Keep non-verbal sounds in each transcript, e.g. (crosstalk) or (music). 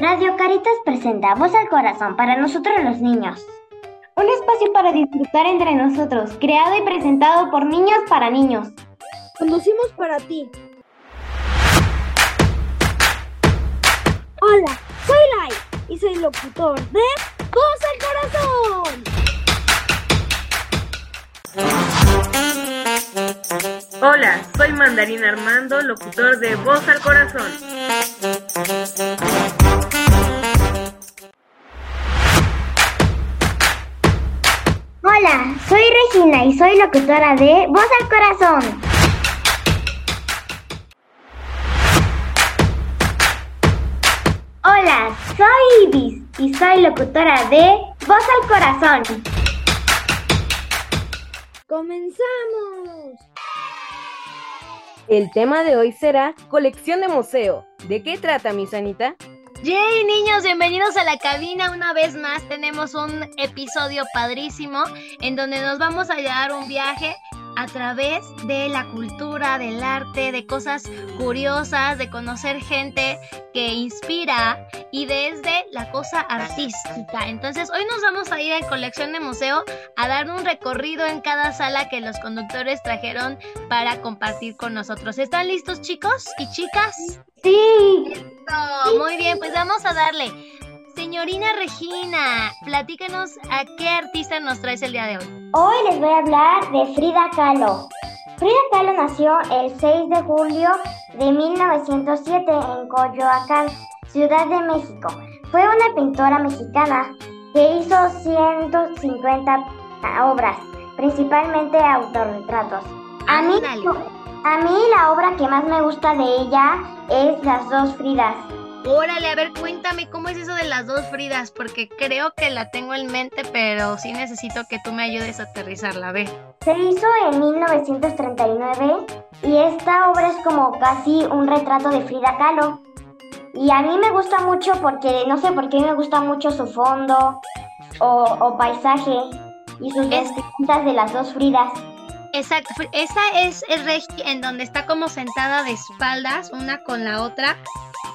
Radio Caritas presenta Voz al Corazón para nosotros los niños. Un espacio para disfrutar entre nosotros, creado y presentado por niños para niños. Conducimos para ti. Hola, soy Lai y soy locutor de Voz al Corazón. Hola, soy Mandarín Armando, locutor de Voz al Corazón. Hola, soy Regina y soy locutora de Voz al Corazón. Hola, soy Ibis y soy locutora de Voz al Corazón. ¡Comenzamos! El tema de hoy será colección de museo. ¿De qué trata, mi Sanita? Yay, niños, bienvenidos a la cabina. Una vez más tenemos un episodio padrísimo en donde nos vamos a llevar un viaje a través de la cultura, del arte, de cosas curiosas, de conocer gente que inspira y desde la cosa artística. Entonces, hoy nos vamos a ir en colección de museo a dar un recorrido en cada sala que los conductores trajeron para compartir con nosotros. ¿Están listos, chicos y chicas? Sí. Listo. Muy bien, pues vamos a darle. Señorina Regina, platícanos a qué artista nos traes el día de hoy. Hoy les voy a hablar de Frida Kahlo. Frida Kahlo nació el 6 de julio de 1907 en Coyoacán, Ciudad de México. Fue una pintora mexicana que hizo 150 obras, principalmente autorretratos. A mí. A mí la obra que más me gusta de ella es Las dos Fridas. Órale, a ver, cuéntame cómo es eso de las dos Fridas, porque creo que la tengo en mente, pero sí necesito que tú me ayudes a aterrizarla. A ver. Se hizo en 1939 y esta obra es como casi un retrato de Frida Kahlo. Y a mí me gusta mucho porque no sé por qué me gusta mucho su fondo o, o paisaje y sus Es- vestimentas de las dos Fridas. Exacto, esa es el regi en donde está como sentada de espaldas, una con la otra,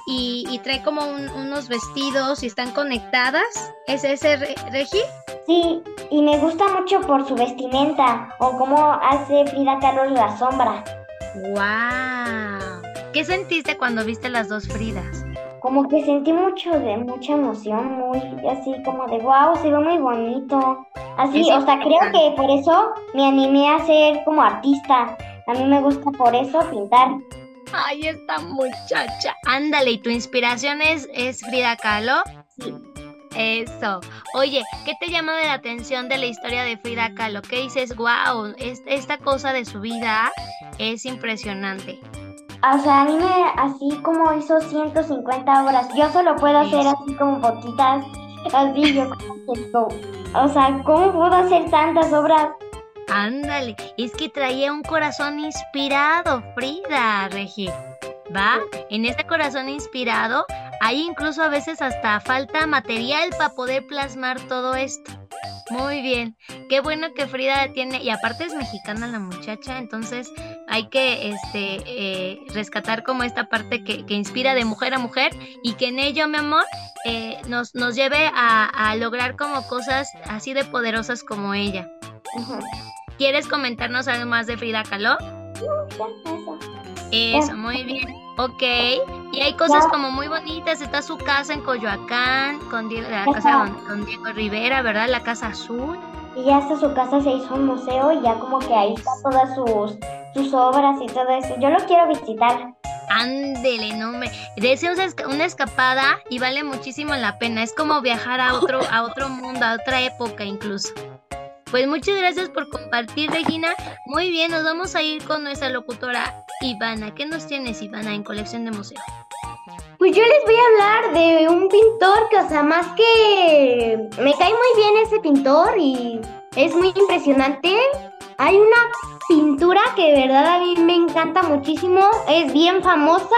y, y trae como un- unos vestidos y están conectadas. ¿Es ese re- regi? Sí, y me gusta mucho por su vestimenta o cómo hace Frida Kahlo la sombra. ¡Wow! ¿Qué sentiste cuando viste las dos Fridas? Como que sentí mucho de mucha emoción, muy así como de wow, se ve muy bonito. Así, o sea, creo que por eso me animé a ser como artista. A mí me gusta por eso pintar. ¡Ay, esta muchacha! Ándale, ¿y tu inspiración es, es Frida Kahlo? Sí. Eso. Oye, ¿qué te llama de la atención de la historia de Frida Kahlo? ¿Qué dices? ¡Wow! esta cosa de su vida es impresionante. O sea, a mí me, así como hizo 150 obras, yo solo puedo hacer así como poquitas, así yo como. O sea, ¿cómo puedo hacer tantas obras? Ándale, es que traía un corazón inspirado, Frida, Regi. ¿Va? En este corazón inspirado, hay incluso a veces hasta falta material para poder plasmar todo esto. Muy bien, qué bueno que Frida tiene, y aparte es mexicana la muchacha, entonces hay que este, eh, rescatar como esta parte que, que inspira de mujer a mujer y que en ello, mi amor, eh, nos, nos lleve a, a lograr como cosas así de poderosas como ella. ¿Quieres comentarnos algo más de Frida Kahlo? ya, eso. Eso, muy bien. Ok. Y hay cosas como muy bonitas. Está su casa en Coyoacán, con Diego, la casa con, Diego Rivera, ¿verdad? La casa azul. Y ya hasta su casa se hizo un museo y ya como que ahí están todas sus, sus obras y todo eso. Yo lo quiero visitar. Ándele, no me. Una escapada y vale muchísimo la pena. Es como viajar a otro, a otro mundo, a otra época incluso. Pues muchas gracias por compartir, Regina. Muy bien, nos vamos a ir con nuestra locutora Ivana. ¿Qué nos tienes, Ivana, en colección de museo? Pues yo les voy a hablar de un pintor que, o sea, más que me cae muy bien ese pintor y es muy impresionante. Hay una pintura que de verdad a mí me encanta muchísimo, es bien famosa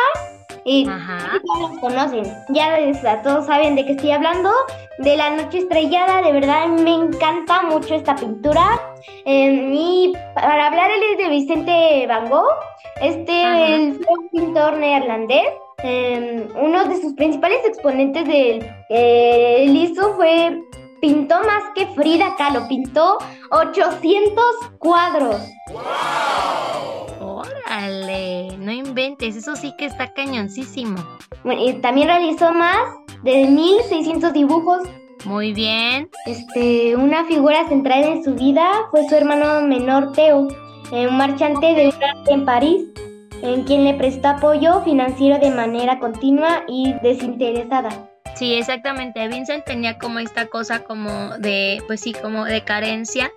y Ajá. todos los conocen. Ya o sea, todos saben de qué estoy hablando. De la noche estrellada, de verdad me encanta mucho esta pintura. Eh, y para hablar él es de Vicente Van Gogh. Este Ajá. él fue un pintor neerlandés em, uno de sus principales exponentes del eh, fue pintó más que Frida Kahlo, pintó 800 cuadros. Órale, no inventes, eso sí que está cañoncísimo. Bueno, y también realizó más de 1600 dibujos. Muy bien. Este, una figura central en su vida fue su hermano menor Teo, un marchante de arte en París, en quien le prestó apoyo financiero de manera continua y desinteresada. Sí, exactamente. Vincent tenía como esta cosa como de, pues sí, como de carencia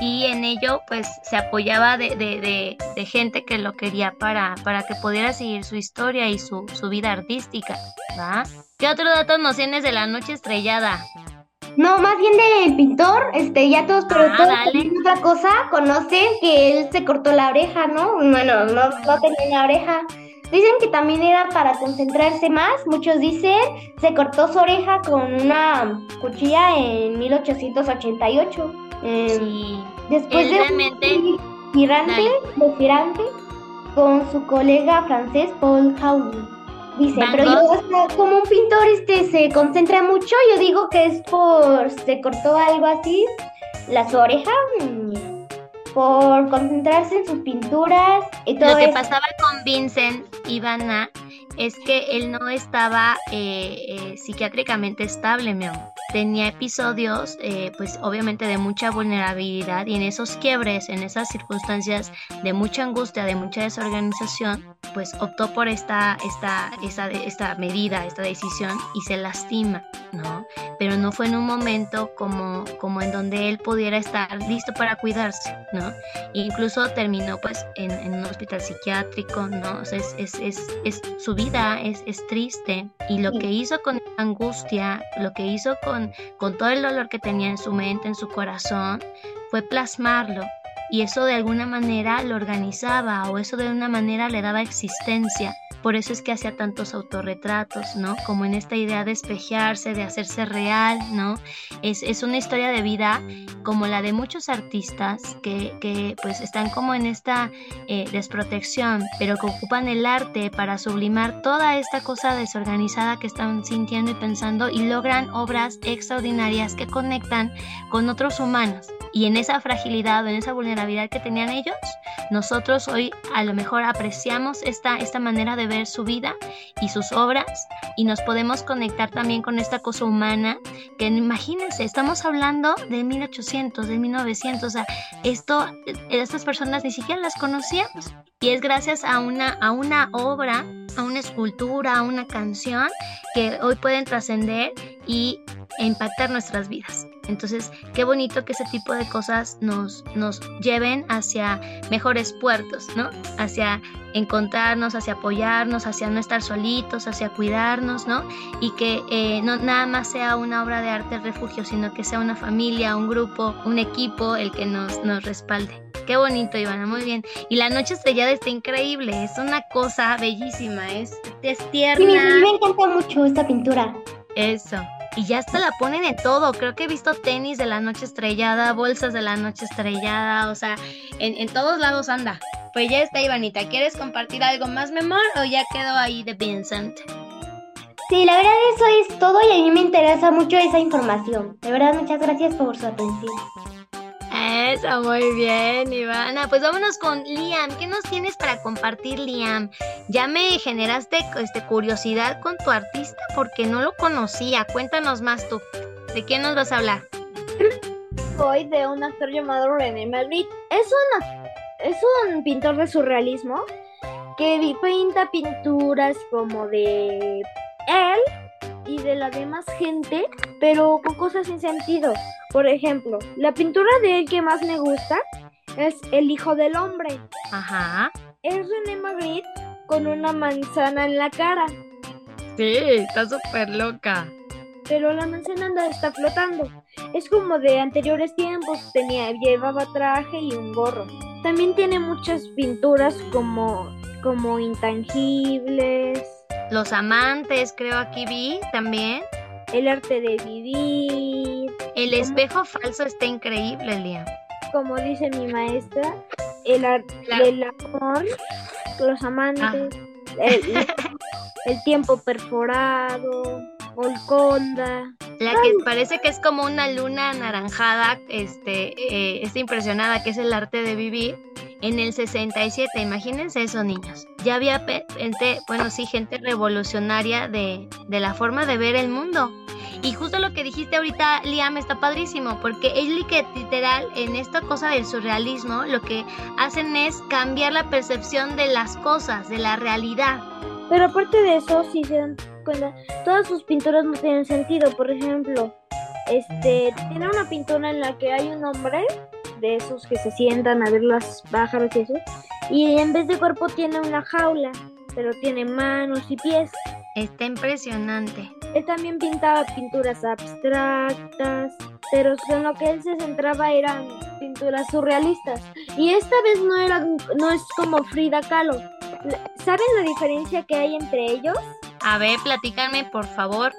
y en ello pues se apoyaba de, de, de, gente que lo quería para, para que pudiera seguir su historia y su, su vida artística. ¿Qué otro dato nos tienes de la noche estrellada? No, más bien del pintor, este, ya todos, pero Ah, todos otra cosa, conocen que él se cortó la oreja, ¿no? Bueno, no, no tenía la oreja. Dicen que también era para concentrarse más, muchos dicen, se cortó su oreja con una cuchilla en 1888. Em, Sí. Después Él de un tirante, de tirante con su colega francés Paul Hauny. Dice, pero yo, Gogh. o sea, como un pintor este se concentra mucho, yo digo que es por se cortó algo así, la su oreja, mm, por concentrarse en sus pinturas y todo Lo que eso. pasaba con Vincent Ivana es que él no estaba eh, eh, psiquiátricamente estable, mi amor. Tenía episodios, eh, pues obviamente de mucha vulnerabilidad y en esos quiebres, en esas circunstancias de mucha angustia, de mucha desorganización, pues optó por esta, esta, esta, esta medida, esta decisión y se lastima, ¿no? Pero no fue en un momento como, como en donde él pudiera estar listo para cuidarse, ¿no? incluso terminó pues en, en un hospital psiquiátrico, ¿no? O sea, es, es, es, es- su vida es, es triste y lo Sí. que hizo con angustia, lo que hizo con, con todo el dolor que tenía en su mente, en su corazón, fue plasmarlo y eso de alguna manera lo organizaba o eso de una manera le daba existencia. Por eso es que hacía tantos autorretratos, ¿no? Como en esta idea de espejearse, de hacerse real, ¿no? Es, es una historia de vida como la de muchos artistas que, que, pues están como en esta eh, desprotección, pero que ocupan el arte para sublimar toda esta cosa desorganizada que están sintiendo y pensando y logran obras extraordinarias que conectan con otros humanos. Y en esa fragilidad o en esa vulnerabilidad que tenían ellos, nosotros hoy a lo mejor apreciamos esta, esta manera de ver su vida y sus obras y nos podemos conectar también con esta cosa humana que imagínense, estamos hablando de 1800, de 1900, o sea, esto, eh, estas personas ni siquiera las conocíamos. Y es gracias a una, a una obra, a una escultura, a una canción que hoy pueden trascender y impactar nuestras vidas. Entonces, qué bonito que ese tipo de cosas nos, nos lleven hacia mejores puertos, ¿no? Hacia encontrarnos, hacia apoyarnos, hacia no estar solitos, hacia cuidarnos, ¿no? Y que eh, no nada más sea una obra de arte refugio, sino que sea una familia, un grupo, un equipo el que nos, nos respalde. Qué bonito, Ivana, muy bien. Y la noche estrellada está increíble, es una cosa bellísima, es, es Sí, tierna. me, a mí me encanta mucho esta pintura. Eso. Y ya hasta la ponen en todo. Creo que he visto tenis de la noche estrellada, bolsas de la noche estrellada. O sea, en, en todos lados anda. Pues ya está, Ivanita. ¿Quieres compartir algo más, mi amor? ¿O ya quedó ahí de Vincent? Sí, la verdad eso es todo y a mí me interesa mucho esa información. De verdad, muchas gracias por su atención. Eso, muy bien, Ivana. Pues vámonos con Liam. ¿Qué nos tienes para compartir, Liam? Ya me generaste este, curiosidad con tu artista porque no lo conocía. Cuéntanos más tú. ¿De quién nos vas a hablar? Soy de un actor llamado René Magritte. Es, una, es un pintor de surrealismo que pinta pinturas como de él y de la demás gente, pero con cosas sin sentido. Por ejemplo, la pintura de él que más me gusta es El Hijo del Hombre. Ajá. Es René Magritte con una manzana en la cara, Sí, está súper loca. pero la manzana anda- está flotando. Es como de anteriores tiempos, tenía, llevaba traje y un gorro. También tiene muchas pinturas como, como intangibles, Los amantes, creo aquí vi también. El arte de vivir, El espejo falso está increíble, Liam. como dice mi maestra, el arte La- amor, los amantes, el- (laughs) el tiempo perforado, Golconda. La que parece que es como una luna anaranjada, este, eh, está impresionada, que es el arte de vivir. En el 67, imagínense eso, niños. Ya había gente, bueno, sí, gente revolucionaria de, de la forma de ver el mundo. Y justo lo que dijiste ahorita, Liam, está padrísimo, porque es literal en esta cosa del surrealismo lo que hacen es cambiar la percepción de las cosas, de la realidad. Pero aparte de eso, si se dan cuenta, todas sus pinturas no tienen sentido. Por ejemplo, este tiene una pintura en la que hay un hombre de esos que se sientan a ver los pájaros y eso, y en vez de cuerpo tiene una jaula, pero tiene manos y pies. Está impresionante. Él también pintaba pinturas abstractas, pero en lo que él se centraba eran pinturas surrealistas. Y esta vez no era no es como Frida Kahlo. ¿Saben la diferencia que hay entre ellos? A ver, platícame, por favor.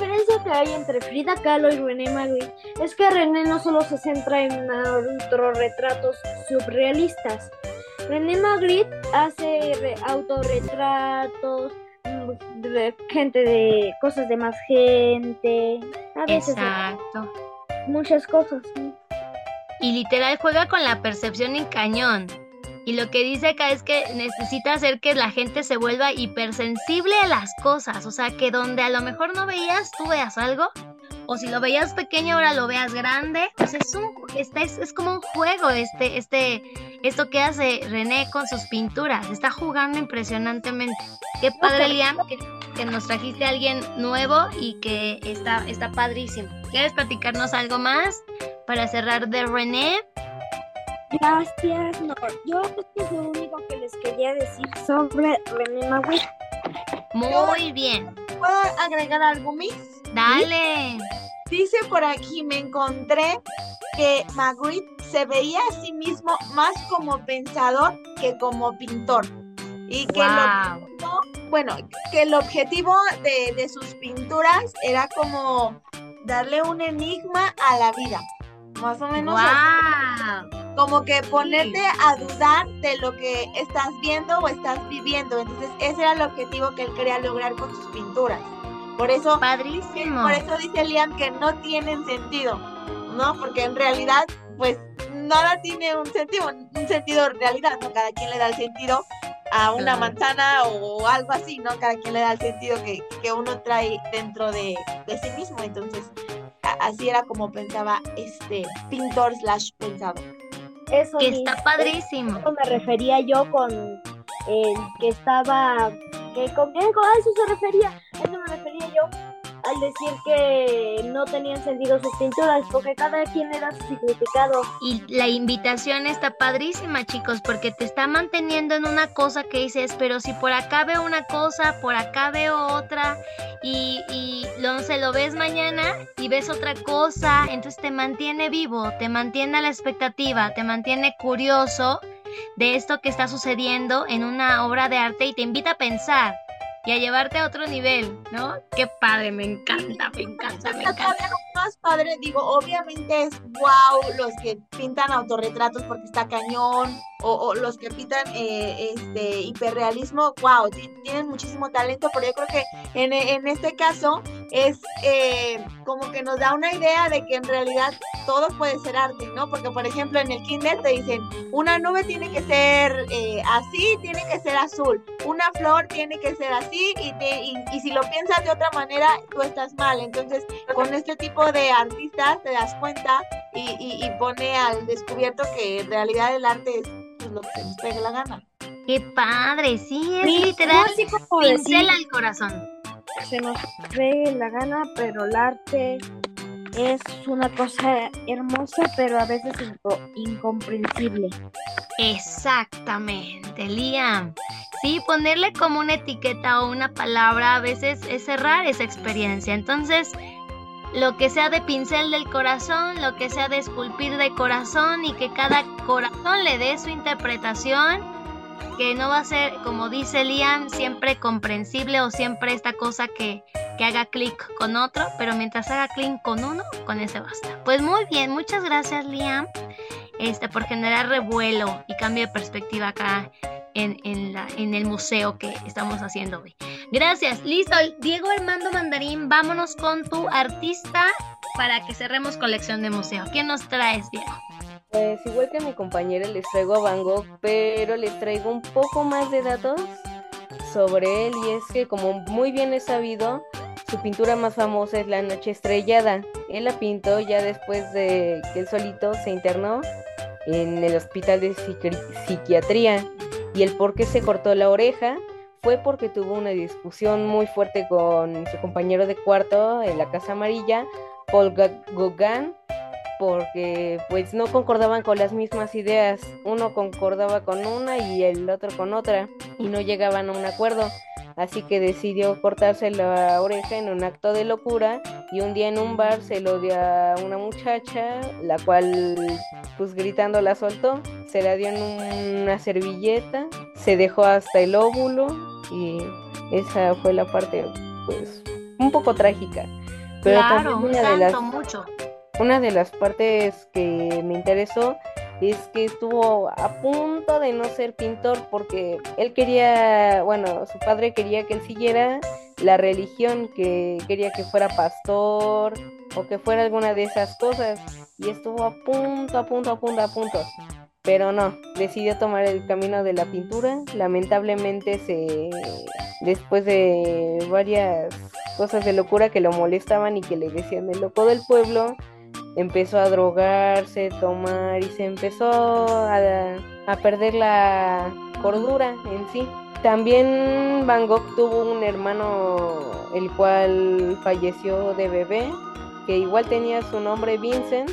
La diferencia que hay entre Frida Kahlo y René Magritte es que René no solo se centra en autorretratos surrealistas. René Magritte hace autorretratos, de gente de cosas de más gente, a veces Exacto. muchas cosas. Y literal juega con la percepción en cañón. Y lo que dice acá es que necesita hacer que la gente se vuelva hipersensible a las cosas. O sea, que donde a lo mejor no veías, tú veas algo. O si lo veías pequeño, ahora lo veas grande. Pues es un, este, es, es como un juego este, este, esto que hace René con sus pinturas. Está jugando impresionantemente. Qué padre, Liam, que, que nos trajiste a alguien nuevo y que está, está padrísimo. ¿Quieres platicarnos algo más para cerrar de René? Gracias, no. Yo es lo único que les quería decir sobre René Magritte. Muy bien. ¿Puedo agregar algo, Miss? Dale. Dice por aquí, me encontré que Magritte se veía a sí mismo más como pensador que como pintor. Y que Wow. lo, bueno, que el objetivo de, de sus pinturas era como darle un enigma a la vida. Más o menos así. Como que ponerte a dudar de lo que estás viendo o estás viviendo. Entonces, ese era el objetivo que él quería lograr con sus pinturas. Por eso, Padrísimo. por eso dice Liam que no tienen sentido, ¿no? Porque en realidad, pues, nada tiene un sentido, un sentido de realidad, ¿no? Cada quien le da el sentido a una Claro. manzana o algo así, ¿no? Cada quien le da el sentido que, que uno trae dentro de, de sí mismo. Entonces, así era como pensaba este pintor slash pensador. Eso Que está padrísimo. eso me refería yo con el que estaba que con a eso se refería. A eso me refería yo al decir que no tenían sentido sus pinturas porque cada quien le da su significado. Y la invitación está padrísima, chicos, porque te está manteniendo en una cosa que dices, pero si por acá veo una cosa, por acá veo otra, y, y se lo ves mañana y ves otra cosa, entonces te mantiene vivo, te mantiene a la expectativa, te mantiene curioso de esto que está sucediendo en una obra de arte y te invita a pensar y a llevarte a otro nivel, ¿no? Qué padre, me encanta, me encanta, me encanta. más padre, digo, obviamente es wow los que pintan autorretratos porque está cañón, o, o los que pintan eh, este hiperrealismo, wow, ti- tienen muchísimo talento, pero yo creo que en, en este caso es eh, como que nos da una idea de que en realidad todo puede ser arte, ¿no? Porque por ejemplo en el kinder te dicen, una nube tiene que ser eh, así, tiene que ser azul, una flor tiene que ser así, y, te- y, y si lo piensas de otra manera, tú estás mal, entonces con este tipo de artistas te das cuenta y, y- y pone al descubierto que en realidad el arte es lo que se nos pegue la gana. Qué padre, sí, es Sí, literal. así como decir, Pincel al corazón. se nos ve la gana pero el arte es una cosa hermosa pero a veces inco- incomprensible Exactamente, Liam. Sí, ponerle como una etiqueta o una palabra a veces es cerrar esa experiencia. Entonces, lo que sea de pincel del corazón, lo que sea de esculpir de corazón y que cada corazón le dé su interpretación, que no va a ser, como dice Liam, siempre comprensible o siempre esta cosa que, que haga clic con otro, pero mientras haga clic con uno, con ese basta. Pues muy bien, muchas gracias Liam este, por generar revuelo y cambio de perspectiva acá en, el museo que estamos haciendo hoy. Gracias. Listo, Diego Armando Mandarín, vámonos con tu artista para que cerremos colección de museo. ¿Quién nos traes, Diego? Pues igual que a mi compañera les traigo a Van Gogh, pero les traigo un poco más de datos sobre él y es que como muy bien es sabido, su pintura más famosa es La Noche Estrellada. Él la pintó ya después de que él solito se internó en el hospital de psiquiatría y el por qué se cortó la oreja fue porque tuvo una discusión muy fuerte con su compañero de cuarto en la Casa Amarilla, Paul Gauguin, porque pues no concordaban con las mismas ideas. Uno concordaba con una y el otro con otra y no llegaban a un acuerdo. Así que decidió cortarse la oreja en un acto de locura y un día en un bar se lo dio a una muchacha, la cual pues gritando la soltó, se la dio en una servilleta, se dejó hasta el óvulo y esa fue la parte pues un poco trágica. Pero claro, una de las, mucho. Una de las partes que me interesó es que estuvo a punto de no ser pintor porque él quería, bueno, su padre quería que él siguiera la religión, que quería que fuera pastor o que fuera alguna de esas cosas y estuvo a punto, a punto, a punto, a punto. Pero no, decidió tomar el camino de la pintura. Lamentablemente se después de varias cosas de locura que lo molestaban y que le decían el loco del pueblo, empezó a drogarse, tomar y se empezó a, perder la cordura en sí. También Van Gogh tuvo un hermano el cual falleció de bebé, que igual tenía su nombre Vincent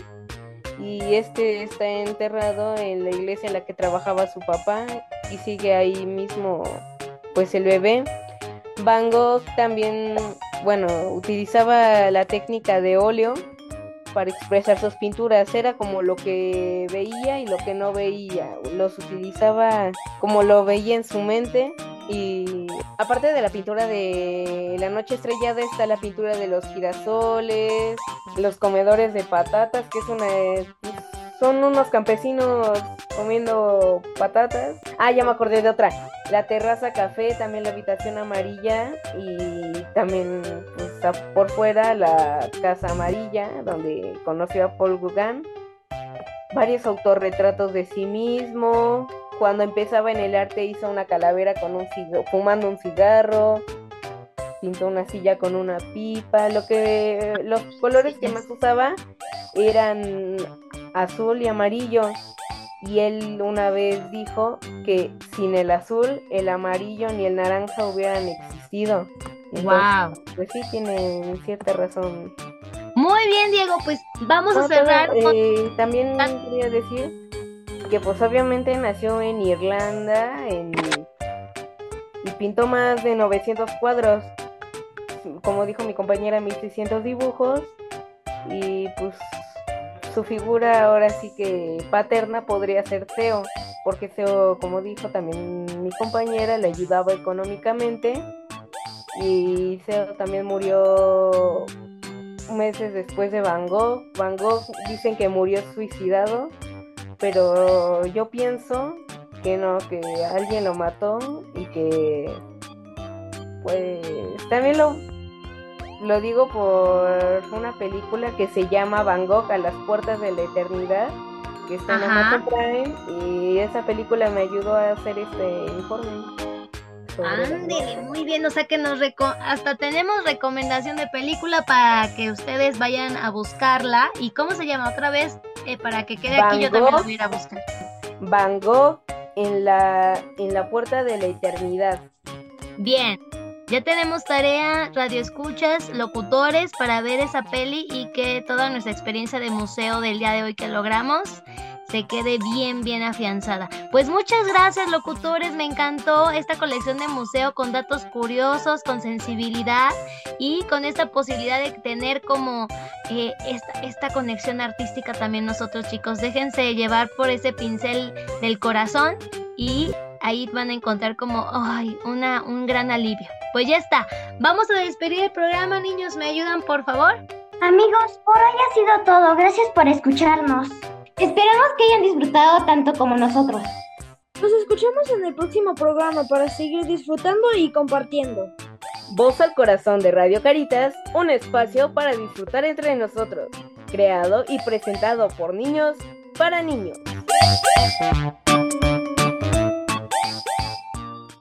y este está enterrado en la iglesia en la que trabajaba su papá y sigue ahí mismo pues el bebé. Van Gogh también, bueno, utilizaba la técnica de óleo para expresar sus pinturas. Era como lo que veía y lo que no veía. Los utilizaba como lo veía en su mente. Y aparte de la pintura de la noche estrellada está la pintura de los girasoles, los comedores de patatas, que es una son unos campesinos comiendo patatas. Ah, ya me acordé de otra. La terraza café, también la habitación amarilla y también pues, por fuera la casa amarilla donde conoció a Paul Gauguin. Varios autorretratos de sí mismo. Cuando empezaba en el arte hizo una calavera con un fumando un cigarro. Pintó una silla con una pipa. Lo que los colores que más usaba eran azul y amarillo. Y él una vez dijo que sin el azul, el amarillo ni el naranja hubieran existido. wow. Pues sí, tiene cierta razón. Muy bien, Diego, pues vamos a cerrar. Eh, también quería decir que pues obviamente nació en Irlanda y pintó más de 900 cuadros. Como dijo mi compañera, 1600 dibujos. Y pues su figura ahora sí que paterna podría ser Theo, porque Theo, como dijo también mi compañera, le ayudaba económicamente y Theo también murió meses después de Van Gogh. Van Gogh dicen que murió suicidado, pero yo pienso que no, que alguien lo mató y que pues también lo lo digo por una película que se llama Van Gogh a las puertas de la eternidad, que está en Amazon Prime, y esa película me ayudó a hacer este informe. Ándele, muy bien, o sea que nos hasta tenemos recomendación de película para que ustedes vayan a buscarla. ¿Y cómo se llama otra vez? Eh, para que quede aquí yo también lo voy a ir a buscar. Van Gogh en la, en la puerta de la eternidad. Bien, ya tenemos tarea, radio escuchas, locutores para ver esa peli y que toda nuestra experiencia de museo del día de hoy que logramos se quede bien, bien afianzada. Pues muchas gracias, locutores. Me encantó esta colección de museo con datos curiosos, con sensibilidad y con esta posibilidad de tener como eh, esta, esta conexión artística también nosotros, chicos. Déjense llevar por ese pincel del corazón y ahí van a encontrar como ay, una, un gran alivio. Pues ya está. Vamos a despedir el programa, niños. ¿Me ayudan, por favor? Amigos, por hoy ha sido todo. Gracias por escucharnos. Esperamos que hayan disfrutado tanto como nosotros. Nos escuchamos en el próximo programa para seguir disfrutando y compartiendo. Voz al corazón de Radio Caritas, un espacio para disfrutar entre nosotros, creado y presentado por niños para niños.